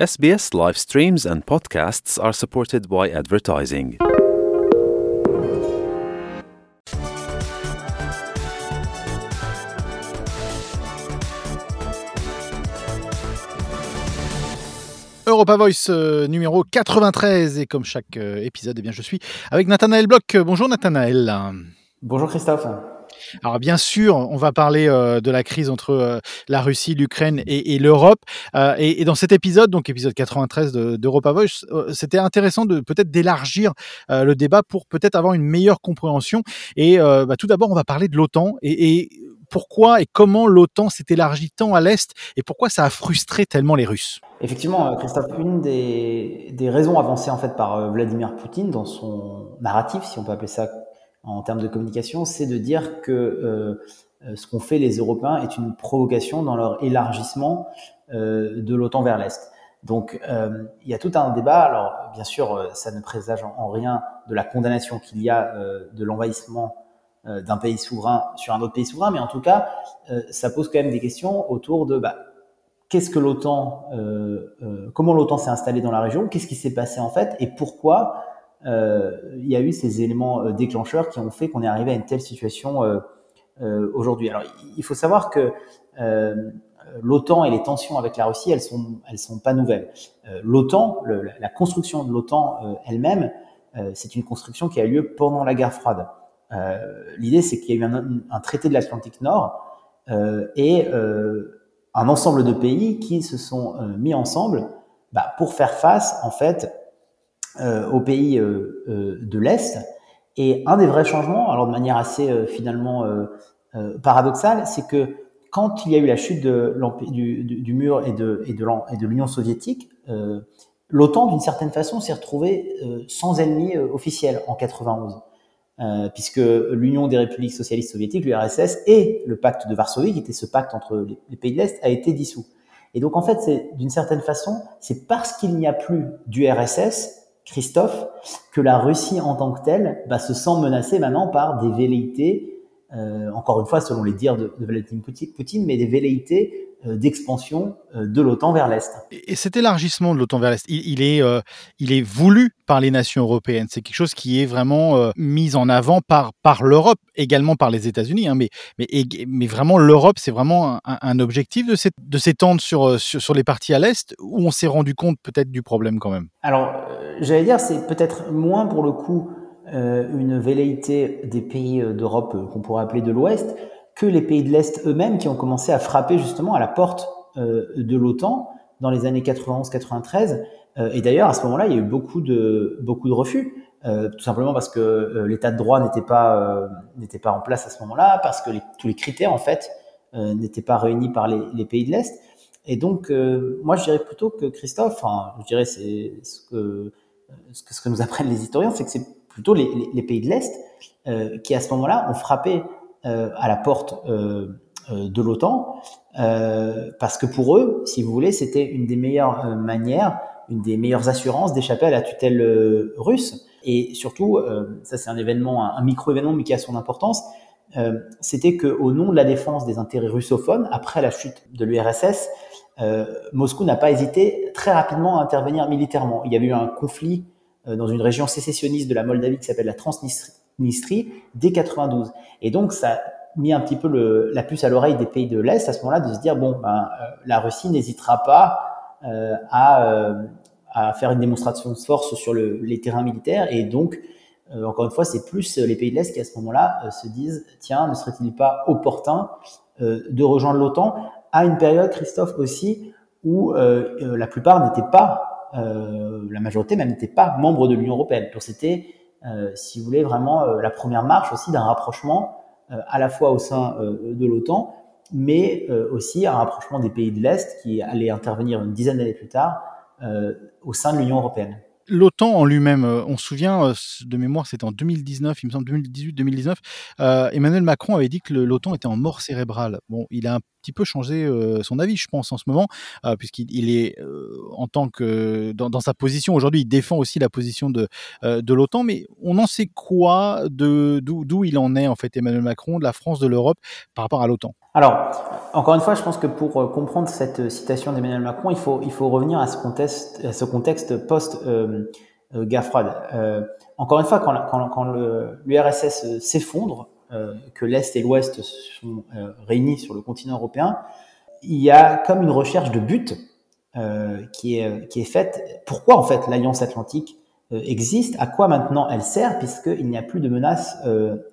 SBS live streams and podcasts are supported by advertising. Europa Voice euh, numéro 93 et comme chaque euh, épisode, eh bien, je suis avec Nathanaël Bloch. Bonjour Nathanaël. Bonjour Christophe. Alors bien sûr, on va parler euh, de la crise entre euh, la Russie, l'Ukraine et, l'Europe. Euh, et, dans cet épisode, donc épisode 93 de- d'Europa Voice, euh, c'était intéressant de peut-être d'élargir le débat pour peut-être avoir une meilleure compréhension. Et bah, tout d'abord, on va parler de l'OTAN et, pourquoi et comment l'OTAN s'est élargi tant à l'est et pourquoi ça a frustré tellement les Russes. Effectivement, Christophe, une des, des raisons avancées en fait par Vladimir Poutine dans son narratif, si on peut appeler ça en termes de communication, c'est de dire que euh, euh, ce qu'ont fait les Européens est une provocation dans leur élargissement euh, de l'OTAN vers l'Est. Donc euh, il y a tout un débat. Alors bien sûr, ça ne présage en, en rien de la condamnation qu'il y a euh, de l'envahissement d'un pays souverain sur un autre pays souverain, mais en tout cas, ça pose quand même des questions autour de bah, qu'est-ce que l'OTAN, comment l'OTAN s'est installée dans la région, qu'est-ce qui s'est passé en fait, et pourquoi il y a eu ces éléments euh, déclencheurs qui ont fait qu'on est arrivé à une telle situation euh, euh, aujourd'hui. Alors, il faut savoir que euh, l'OTAN et les tensions avec la Russie, elles sont, elles sont pas nouvelles. Euh, L'OTAN, la- construction de l'OTAN euh, elle-même, euh, c'est une construction qui a eu lieu pendant la guerre froide. Euh, L'idée, c'est qu'il y a eu un, un traité de l'Atlantique Nord euh, et euh, un ensemble de pays qui se sont euh, mis ensemble bah, pour faire face, en fait, euh, aux pays euh, euh, de l'Est. Et un des vrais changements, alors de manière assez euh, finalement euh, euh, paradoxale, c'est que quand il y a eu la chute de du, du, du mur et de, et de l'Union soviétique, euh, l'OTAN, d'une certaine façon, s'est retrouvée euh, sans ennemi euh, officiel en 91. Euh, puisque l'Union des républiques socialistes soviétiques, l'URSS, et le pacte de Varsovie, qui était ce pacte entre les, les pays de l'Est, a été dissous. Et donc en fait, c'est d'une certaine façon, c'est parce qu'il n'y a plus d'URSS, Christophe, que la Russie en tant que telle se sent menacée maintenant par des velléités, euh, encore une fois selon les dires de, Vladimir Pouti- Poutine, mais des velléités d'expansion euh, de l'OTAN vers l'Est. Et et cet élargissement de l'OTAN vers l'Est, il, il est, euh, il est voulu par les nations européennes. C'est quelque chose qui est vraiment euh, mis en avant par, par l'Europe, également par les États-Unis. hein, mais, mais, mais vraiment, l'Europe, c'est vraiment un, objectif de s'é- de s'étendre sur, euh, sur, sur les parties à l'Est, où on s'est rendu compte peut-être du problème quand même? Alors, euh, j'allais dire, c'est peut-être moins pour le coup euh, une velléité des pays euh, d'Europe euh, qu'on pourrait appeler de l'Ouest que les pays de l'Est eux-mêmes qui ont commencé à frapper justement à la porte euh, de l'OTAN dans les années 91-93. Euh, et d'ailleurs, à ce moment-là, il y a eu beaucoup de, beaucoup de refus, euh, tout simplement parce que euh, l'état de droit n'était pas, euh, n'était pas en place à ce moment-là, parce que les- tous les critères, en fait, n'étaient pas réunis par les, les pays de l'Est. Et donc, moi, je dirais plutôt que Christophe, enfin, je dirais c'est ce que, ce que, ce que nous apprennent les historiens, c'est que c'est plutôt les, les, pays de l'Est qui, à ce moment-là, ont frappé à la porte euh, euh, de l'OTAN, euh, parce que pour eux, si vous voulez, c'était une des meilleures euh, manières, une des meilleures assurances d'échapper à la tutelle euh, russe. Et surtout, euh, ça c'est un événement, un, micro-événement, mais qui a son importance, euh, c'était que au nom de la défense des intérêts russophones, après la chute de l'URSS, euh, Moscou n'a pas hésité très rapidement à intervenir militairement. Il y avait eu un conflit euh, dans une région sécessionniste de la Moldavie qui s'appelle la Transnistrie dès 92. Et donc ça a mis un petit peu la puce à l'oreille des pays de l'Est à ce moment-là de se dire bon, ben, euh, la Russie n'hésitera pas euh, à, euh, à faire une démonstration de force sur le, les terrains militaires et donc encore une fois, c'est plus les pays de l'Est qui à ce moment-là se disent tiens, ne serait-il pas opportun de rejoindre l'OTAN à une période, Christophe, aussi où la plupart n'étaient pas, la majorité même n'était pas membre de l'Union européenne. Donc c'était, si vous voulez, vraiment euh, la première marche aussi d'un rapprochement euh, à la fois au sein euh, de l'OTAN, mais euh, aussi un rapprochement des pays de l'Est qui allait intervenir une dizaine d'années plus tard euh, au sein de l'Union européenne. L'OTAN en lui-même, euh, on se souvient euh, de mémoire, c'était en 2019, il me semble 2018-2019, euh, Emmanuel Macron avait dit que l'OTAN était en mort cérébrale. Bon, il a un petit peu changé son avis, je pense, en ce moment, puisqu'il est en tant que dans, sa position aujourd'hui, il défend aussi la position de de l'OTAN. Mais on en sait quoi de d'où il en est en fait Emmanuel Macron, de la France, de l'Europe par rapport à l'OTAN? Alors, encore une fois, je pense que pour comprendre cette citation d'Emmanuel Macron, il faut il faut revenir à ce contexte, post guerre froide. encore une fois, quand, quand, l'URSS s'effondre, euh, que l'Est et l'Ouest sont euh, réunis sur le continent européen, il y a comme une recherche de but euh, qui, est, faite. Pourquoi en fait l'Alliance Atlantique existe? À quoi maintenant elle sert Puisqu'il n'y a plus de menaces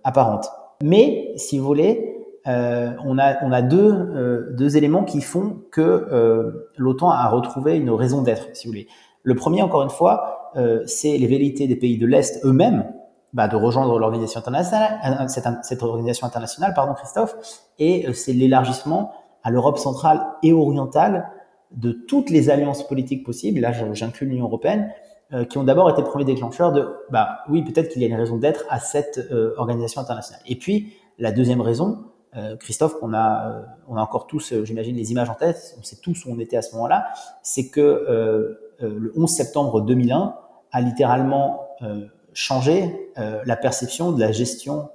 apparentes? Mais, si vous voulez, on a, deux, éléments qui font que l'OTAN a retrouvé une raison d'être, si vous voulez. Le premier, encore une fois, c'est les velléités des pays de l'Est eux-mêmes bah, de rejoindre l'organisation internationale, euh, cette, cette, organisation internationale, pardon Christophe, et euh, c'est l'élargissement à l'Europe centrale et orientale de toutes les alliances politiques possibles. Là, j'inclus l'Union européenne, euh, qui ont d'abord été premiers déclencheurs de, bah oui, peut-être qu'il y a une raison d'être à cette organisation internationale. Et puis la deuxième raison, Christophe, qu'on a, on a encore tous, j'imagine, les images en tête, on sait tous où on était à ce moment-là, c'est que le 11 septembre 2001 a littéralement changer euh, la perception de la gestion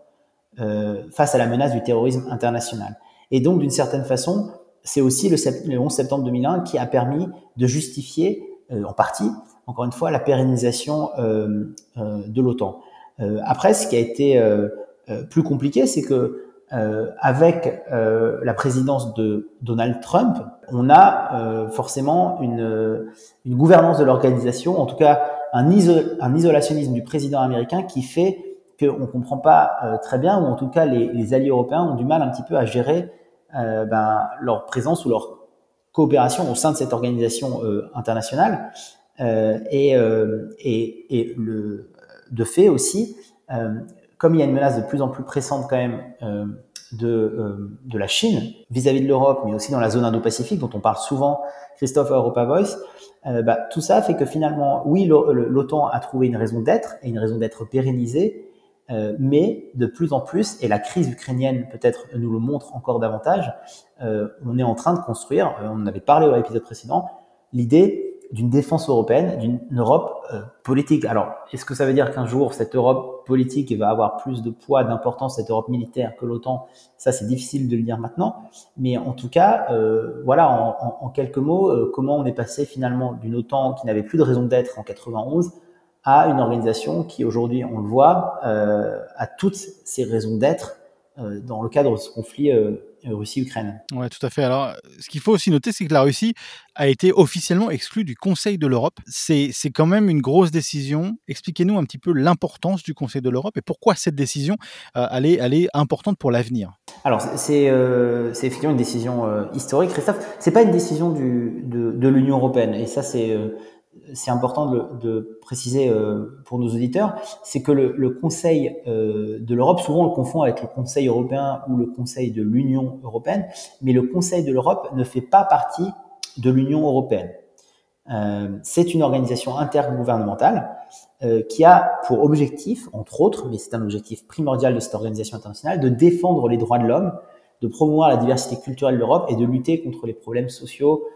euh, face à la menace du terrorisme international. Et donc, d'une certaine façon, c'est aussi le, 11 septembre 2001 qui a permis de justifier, euh, en partie, encore une fois, la pérennisation de l'OTAN. après, ce qui a été plus compliqué, c'est que avec la présidence de Donald Trump, on a forcément une, une gouvernance de l'organisation, en tout cas un, un, isolationnisme du président américain qui fait qu'on ne comprend pas euh, très bien, ou en tout cas les, les, alliés européens ont du mal un petit peu à gérer euh, ben, leur présence ou leur coopération au sein de cette organisation euh, internationale. Euh, et, euh, et, et, le, de fait aussi, comme il y a une menace de plus en plus pressante quand même de, de la Chine vis-à-vis -vis de l'Europe, mais aussi dans la zone Indo-Pacifique, dont on parle souvent, Christophe Europa Voice, euh, bah, tout ça fait que finalement, oui, l'OTAN a trouvé une raison d'être et une raison d'être pérennisée, euh, mais de plus en plus, et la crise ukrainienne peut-être nous le montre encore davantage, euh, on est en train de construire, on en avait parlé au épisode précédent, l'idée d'une défense européenne, d'une Europe euh, politique. Alors, est-ce que ça veut dire qu'un jour, cette Europe politique va avoir plus de poids, d'importance, cette Europe militaire que l'OTAN? Ça, c'est difficile de le dire maintenant. Mais en tout cas, euh, voilà, en, quelques mots, euh, comment on est passé finalement d'une OTAN qui n'avait plus de raison d'être en 91 à une organisation qui aujourd'hui, on le voit, a toutes ses raisons d'être dans le cadre de ce conflit Russie-Ukraine. Ouais, tout à fait. Alors, ce qu'il faut aussi noter, c'est que la Russie a été officiellement exclue du Conseil de l'Europe. C'est quand même une grosse décision. Expliquez-nous un petit peu l'importance du Conseil de l'Europe et pourquoi cette décision, euh, elle, est, elle, est, importante pour l'avenir. Alors, c'est euh, effectivement une décision euh, historique, Christophe. C'est pas une décision du, de, de l'Union européenne. Et ça, c'est euh, c'est important de, préciser euh, pour nos auditeurs, c'est que le, Conseil euh, de l'Europe, souvent on le confond avec le Conseil européen ou le Conseil de l'Union européenne, mais le Conseil de l'Europe ne fait pas partie de l'Union européenne. Euh, c'est une organisation intergouvernementale qui a pour objectif, entre autres, mais c'est un objectif primordial de cette organisation internationale, de défendre les droits de l'homme, de promouvoir la diversité culturelle de l'Europe et de lutter contre les problèmes sociaux,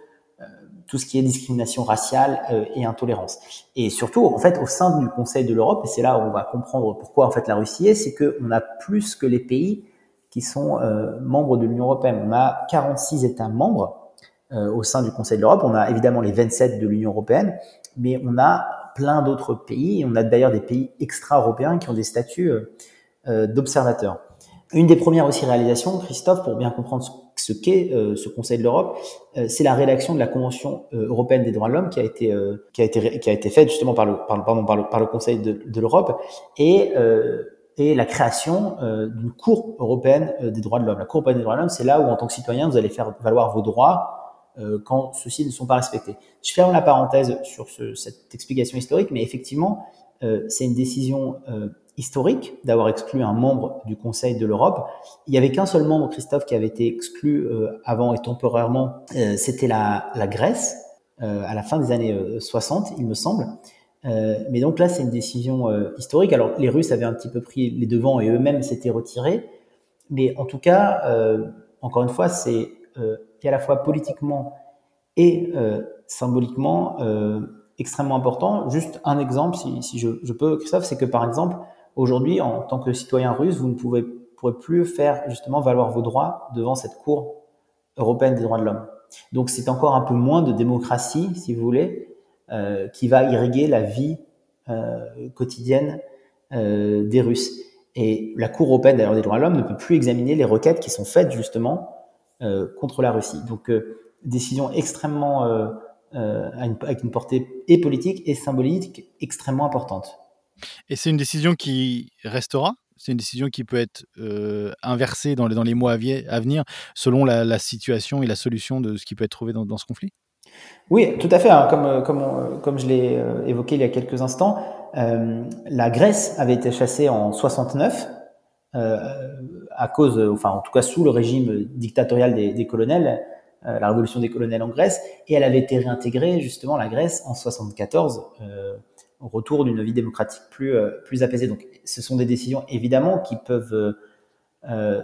tout ce qui est discrimination raciale euh, et intolérance. Et surtout, en fait, au sein du Conseil de l'Europe, et c'est là où on va comprendre pourquoi en fait la Russie est, c'est qu'on a plus que les pays qui sont euh, membres de l'Union européenne. On a 46 États membres euh, au sein du Conseil de l'Europe. On a évidemment les 27 de l'Union européenne, mais on a plein d'autres pays. On a d'ailleurs des pays extra-européens qui ont des statuts d'observateurs. Une des premières aussi réalisations, Christophe, pour bien comprendre ce qu'est euh, ce Conseil de l'Europe, euh, c'est la rédaction de la Convention euh, européenne des droits de l'homme qui a été qui a été qui a été faite justement par le par, pardon, par le par le Conseil de, de l'Europe et et la création d'une Cour européenne des droits de l'homme. La Cour européenne des droits de l'homme, c'est là où en tant que citoyen vous allez faire valoir vos droits quand ceux-ci ne sont pas respectés. Je ferme la parenthèse sur ce, cette explication historique, mais effectivement, c'est une décision historique d'avoir exclu un membre du Conseil de l'Europe. Il n'y avait qu'un seul membre, Christophe, qui avait été exclu euh, avant et temporairement, euh, c'était la, Grèce, euh, à la fin des années 60, il me semble. mais donc là, c'est une décision historique. Alors, les Russes avaient un petit peu pris les devants et eux-mêmes s'étaient retirés. Mais en tout cas, encore une fois, c'est est à la fois politiquement et symboliquement extrêmement important. Juste un exemple, si, si je, je, peux, Christophe, c'est que par exemple, aujourd'hui, en tant que citoyen russe, vous ne pourrez plus faire justement valoir vos droits devant cette Cour européenne des droits de l'homme. Donc c'est encore un peu moins de démocratie, si vous voulez, euh, qui va irriguer la vie euh, quotidienne euh, des Russes. Et la Cour européenne des droits de l'homme ne peut plus examiner les requêtes qui sont faites justement contre la Russie. Donc décision extrêmement avec une portée et politique et symbolique extrêmement importante. Et c'est une décision qui restera c'est une décision qui peut être euh, inversée dans les, mois à, venir selon la, situation et la solution de ce qui peut être trouvé dans, ce conflit? Oui, tout à fait. Hein. Comme, comme, comme je l'ai euh, évoqué il y a quelques instants, la Grèce avait été chassée en 69 à cause, enfin en tout cas sous le régime dictatorial des, des colonels. Euh, la révolution des colonels en Grèce, et elle avait été réintégrée justement la Grèce en 74 euh, au retour d'une vie démocratique plus euh, plus apaisée. Donc, ce sont des décisions évidemment qui peuvent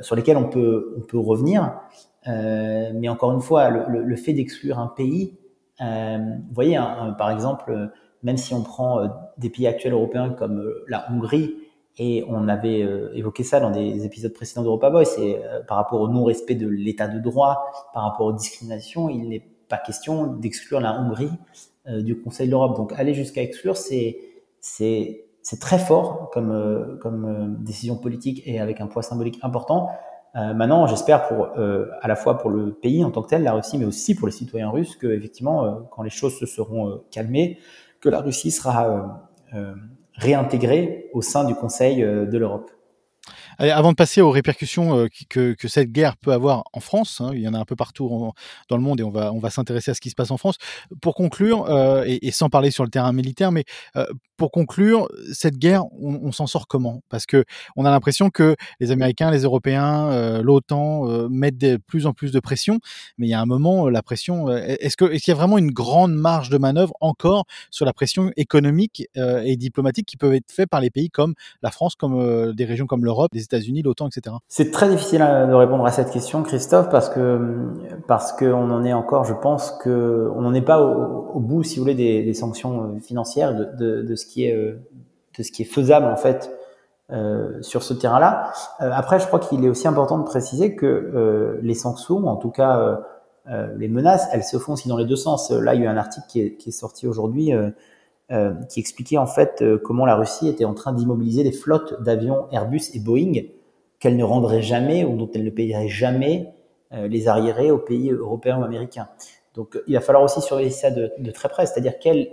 sur lesquelles on peut on peut revenir, mais encore une fois, le, fait d'exclure un pays, vous voyez, hein, par exemple, même si on prend des pays actuels européens comme la Hongrie, et on avait euh, évoqué ça dans des épisodes précédents d'Europa Boy, c'est euh, par rapport au non-respect de l'état de droit, par rapport aux discriminations, il n'est pas question d'exclure la Hongrie euh, du Conseil de l'Europe. Donc aller jusqu'à exclure, c'est c'est très fort comme comme décision politique et avec un poids symbolique important. maintenant, j'espère pour à la fois pour le pays en tant que tel, la Russie, mais aussi pour les citoyens russes, que effectivement, quand les choses se seront calmées, que la Russie sera réintégrée au sein du Conseil euh, de l'Europe avant de passer aux répercussions euh, que, cette guerre peut avoir en France, hein, il y en a un peu partout dans le monde et on va, on va s'intéresser à ce qui se passe en France. Pour conclure, euh, et, sans parler sur le terrain militaire, mais euh, pour conclure, cette guerre, on, s'en sort comment? Parce que on a l'impression que les Américains, les Européens, l'OTAN mettent de plus en plus de pression, mais il y a un moment, la pression, est-ce qu'il est y a vraiment une grande marge de manœuvre encore sur la pression économique et diplomatique qui peut être faite par les pays comme la France, comme des régions comme l'Europe, C'est très difficile de répondre à cette question, Christophe, parce que parce qu'on en est encore, je pense que on n'en est pas au, bout, si vous voulez, des, sanctions euh, financières, de, de, ce qui est euh, de ce qui est faisable en fait euh, sur ce terrain-là. après, je crois qu'il est aussi important de préciser que les sanctions, en tout cas les menaces, elles se font aussi dans les deux sens. Là, il y a eu un article qui est sorti aujourd'hui euh, qui expliquait en fait euh, comment la Russie était en train d'immobiliser des flottes d'avions Airbus et Boeing qu'elle ne rendrait jamais ou dont elle ne payerait jamais euh, les arriérés aux pays européens ou américains. Donc il va falloir aussi surveiller ça de, de très près, c'est-à-dire quelle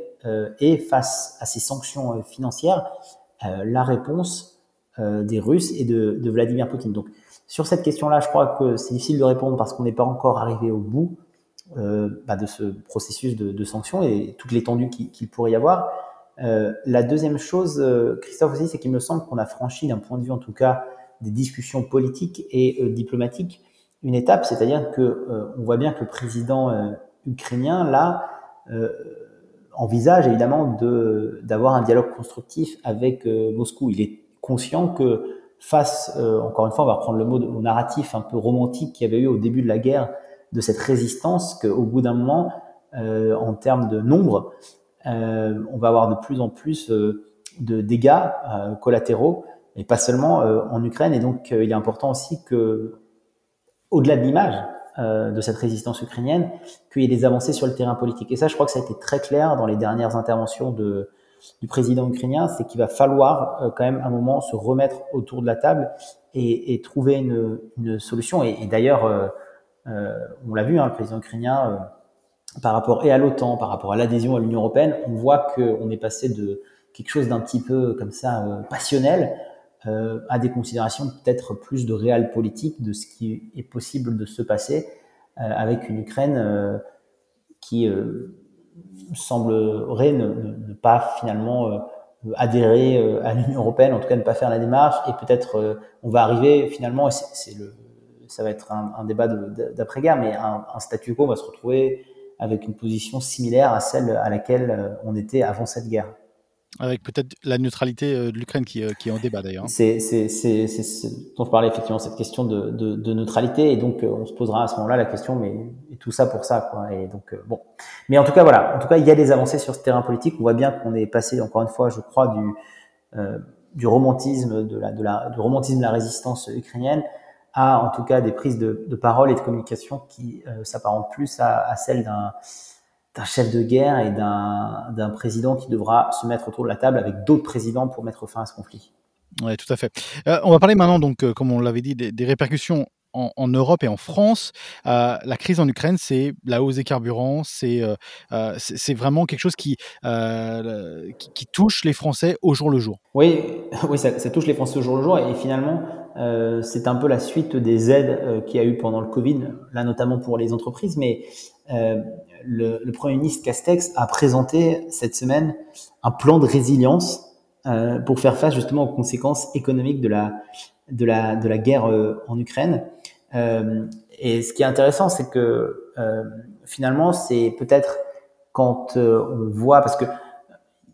est face à ces sanctions financières la réponse des Russes et de, de, Vladimir Poutine. Donc sur cette question-là, je crois que c'est difficile de répondre parce qu'on n'est pas encore arrivé au bout euh, bah, de ce processus de, de sanctions et toute l'étendue qu'il pourrait y avoir. Euh, la deuxième chose, euh, Christophe aussi, c'est qu'il me semble qu'on a franchi, d'un point de vue en tout cas des discussions politiques et euh, diplomatiques, une étape, c'est-à-dire que on voit bien que le président ukrainien là envisage évidemment de d'avoir un dialogue constructif avec Moscou. Il est conscient que face, encore une fois, on va reprendre le mot de, narratif un peu romantique qu'il y avait eu au début de la guerre de cette résistance qu'au bout d'un moment, euh, en termes de nombre, euh, on va avoir de plus en plus euh, de dégâts euh, collatéraux, et pas seulement euh, en Ukraine. Et donc, il est important aussi que, au-delà de l'image de cette résistance ukrainienne, qu'il y ait des avancées sur le terrain politique. Et ça, je crois que ça a été très clair dans les dernières interventions de, du président ukrainien, c'est qu'il va falloir quand même un moment se remettre autour de la table et, et trouver une, une, solution. Et, et d'ailleurs, euh, on l'a vu, hein, le président ukrainien, euh, par rapport et à l'OTAN, par rapport à l'adhésion à l'Union européenne, on voit qu'on est passé de quelque chose d'un petit peu comme ça euh, passionnel à des considérations peut-être plus de réel politique de ce qui est possible de se passer avec une Ukraine qui semblerait ne, pas finalement adhérer à l'Union européenne, en tout cas ne pas faire la démarche, et peut-être on va arriver finalement, c'est le, ça va être un, débat d'après-guerre, mais un, statu quo va se retrouver avec une position similaire à celle à laquelle euh, on était avant cette guerre. Avec peut-être la neutralité de l'Ukraine qui, qui, est en débat d'ailleurs. Hein. C'est ce dont je parlais effectivement, cette question de, de, de neutralité. Et donc, on se posera à ce moment-là la question, mais et tout ça pour ça, quoi. Et donc, bon. Mais en tout cas, voilà. En tout cas, il y a des avancées sur ce terrain politique. On voit bien qu'on est passé, encore une fois, je crois, du, euh, du romantisme de la, de la, du romantisme de la résistance ukrainienne à, en tout cas, des prises de, de parole et de communication qui euh, s'apparentent plus à, à celle d'un chef de guerre et d'un président qui devra se mettre autour de la table avec d'autres présidents pour mettre fin à ce conflit. Oui, tout à fait. Euh, on va parler maintenant, donc, euh, comme on l'avait dit, des, des répercussions en, Europe et en France, euh, la crise en Ukraine, c'est la hausse des carburants, c'est euh, c'est vraiment quelque chose qui, qui, touche les Français au jour le jour. Oui, oui ça, touche les Français au jour le jour et finalement, c'est un peu la suite des aides qu'il y a eu pendant le Covid, là notamment pour les entreprises, mais le, le, Premier ministre Castex a présenté cette semaine un plan de résilience pour faire face justement aux conséquences économiques de la, de la, de la guerre en Ukraine. Euh, et ce qui est intéressant, c'est que euh, finalement, c'est peut-être quand euh, on voit, parce que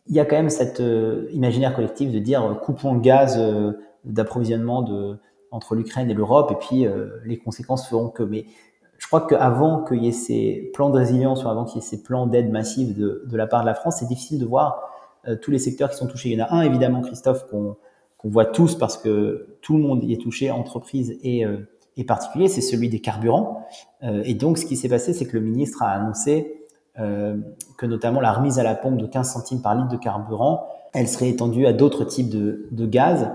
il y a quand même cet imaginaire collectif de dire coupons le gaz d'approvisionnement entre l'Ukraine et l'Europe, et puis les conséquences feront que. Mais je crois qu'avant qu'il y ait ces plans de résilience ou avant qu'il y ait ces plans d'aide massive de, de, la part de la France, c'est difficile de voir tous les secteurs qui sont touchés. Il y en a un, évidemment, Christophe, qu'on voit tous parce que tout le monde y est touché, entreprises et, et particulier, c'est celui des carburants. Euh, et donc, ce qui s'est passé, c'est que le ministre a annoncé euh, que notamment la remise à la pompe de 15 centimes par litre de carburant, elle serait étendue à d'autres types de, de gaz.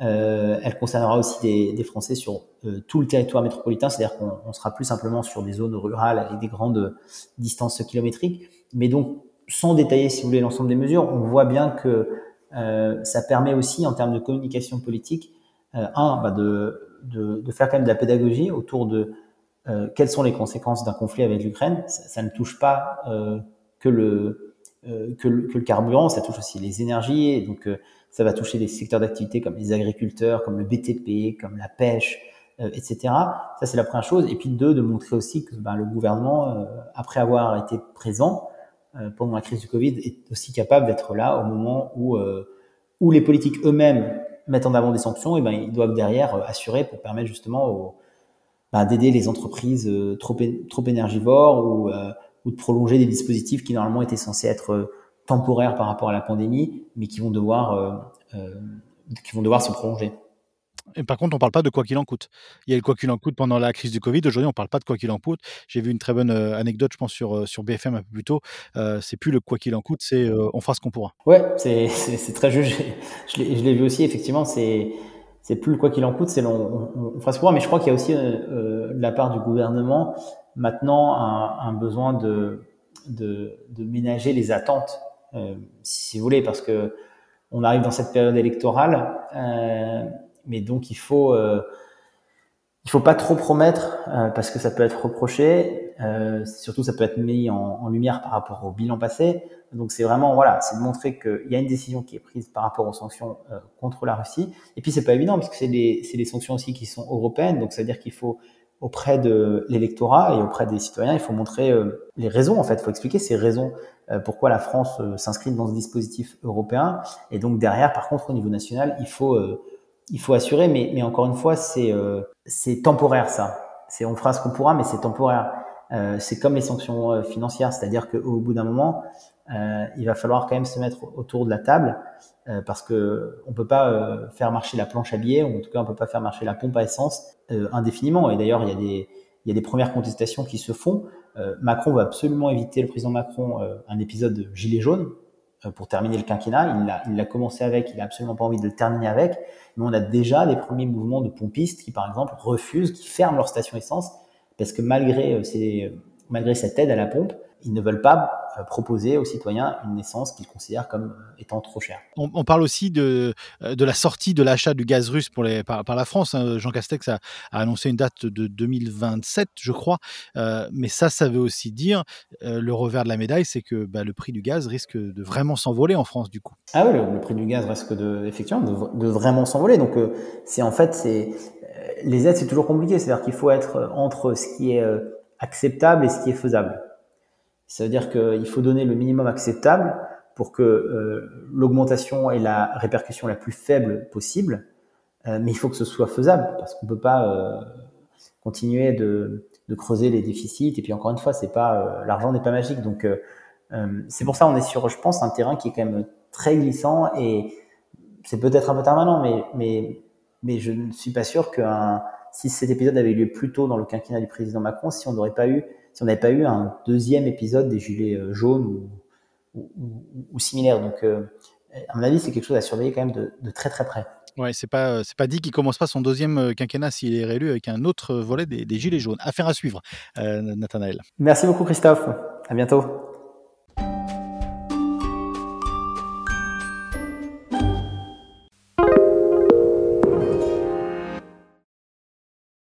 Euh, elle concernera aussi des, Français sur euh, tout le territoire métropolitain, c'est-à-dire qu'on on sera plus simplement sur des zones rurales avec des grandes distances kilométriques. Mais donc, sans détailler, si vous voulez, l'ensemble des mesures, on voit bien que euh, ça permet aussi, en termes de communication politique, un, bah de faire quand même de la pédagogie autour de euh, quelles sont les conséquences d'un conflit avec l'Ukraine. Ça, ne touche pas euh, que, le, euh, carburant, ça touche aussi les énergies. Euh, ça va toucher des secteurs d'activité comme les agriculteurs, comme le BTP, comme la pêche, euh, etc. Ça, c'est la première chose. Et puis, deux, de montrer aussi que ben, le gouvernement, après avoir été présent pendant la crise du Covid, est aussi capable d'être là au moment où, où les politiques eux-mêmes mettent en avant des sanctions, et ben ils doivent derrière euh, assurer pour permettre justement ben, d'aider les entreprises euh, trop, trop énergivores ou, euh, ou de prolonger des dispositifs qui normalement étaient censés être temporaires par rapport à la pandémie, mais qui vont devoir, qui vont devoir se prolonger. Et par contre, on ne parle pas de quoi qu'il en coûte. Il y a le quoi qu'il en coûte pendant la crise du Covid. Aujourd'hui, on ne parle pas de quoi qu'il en coûte. J'ai vu une très bonne euh, anecdote, je pense, sur, euh, sur BFM un peu plus tôt. Euh, c'est plus le quoi qu'il en coûte, c'est on fera ce qu'on pourra. Ouais, c'est très juste. Je l'ai vu aussi, effectivement. C'est plus le quoi qu'il en coûte, c'est on, on, fera ce qu'on pourra. Mais je crois qu'il y a aussi de la part du gouvernement maintenant un, un besoin de, de, de, ménager les attentes, si vous voulez, parce que on arrive dans cette période électorale mais donc il faut euh, il faut pas trop promettre euh, parce que ça peut être reproché. Euh, surtout, ça peut être mis en, lumière par rapport au bilan passé. Donc, c'est vraiment voilà, c'est de montrer qu'il y a une décision qui est prise par rapport aux sanctions euh, contre la Russie. Et puis, c'est pas évident parce que c'est des c'est des sanctions aussi qui sont européennes. Donc, ça veut dire qu'il faut auprès de l'électorat et auprès des citoyens, il faut montrer euh, les raisons. En fait, il faut expliquer ces raisons pourquoi la France s'inscrit dans ce dispositif européen. Et donc derrière, par contre, au niveau national, il faut il faut assurer, mais, encore une fois, c'est euh, temporaire ça. C'est on fera ce qu'on pourra, mais c'est temporaire. Euh, c'est comme les sanctions euh, financières, c'est-à-dire qu'au bout d'un moment, euh, il va falloir quand même se mettre autour de la table euh, parce que on peut pas euh, faire marcher la planche à billets, ou en tout cas on peut pas faire marcher la pompe à essence indéfiniment. Et d'ailleurs, il y il y a des premières contestations qui se font. Macron va absolument éviter le président Macron un épisode de gilet jaune euh, pour terminer le quinquennat. Il l'a, il l'a commencé avec, il a absolument pas envie de le terminer avec. Mais on a déjà des premiers mouvements de pompistes qui, par exemple, refusent, qui ferment leur station essence parce que malgré euh, ces, malgré cette aide à la pompe, ils ne veulent pas euh, proposer aux citoyens une naissance qu'ils considèrent comme euh, étant trop chère. On, parle aussi de, euh, de la sortie de l'achat du gaz russe pour les, par, la France. Hein. Jean Castex a, annoncé une date de 2027, je crois. mais ça, ça veut aussi dire le revers de la médaille, c'est que bah, le prix du gaz risque de vraiment s'envoler en France, du coup. Ah oui, le, prix du gaz risque de, effectivement, de, vraiment s'envoler. Donc, c'est en fait, c'est les aides, c'est toujours compliqué. C'est-à-dire qu'il faut être entre ce qui est acceptable et ce qui est faisable. Ça veut dire qu'il faut donner le minimum acceptable pour que l'augmentation ait la répercussion la plus faible possible. mais il faut que ce soit faisable parce qu'on peut pas continuer de, creuser les déficits. Et puis encore une fois, c'est pas l'argent n'est pas magique. Donc c'est pour ça on est sur, je pense, un terrain qui est quand même très glissant et c'est peut-être un peu tard maintenant, mais, mais, mais je ne suis pas sûr que si cet épisode avait eu lieu plus tôt dans le quinquennat du président Macron, si on n'aurait pas eu, si on n'avait pas eu un deuxième épisode des gilets euh, jaunes ou, ou, similaires. Donc, euh, à mon avis, c'est quelque chose à surveiller quand même de, de très très près. Ouais, c'est pas euh, c'est pas dit qu'il commence pas son deuxième quinquennat s'il est réélu avec un autre volet des, des gilets jaunes. Affaire à suivre, Nathanaël. Merci beaucoup Christophe. À bientôt.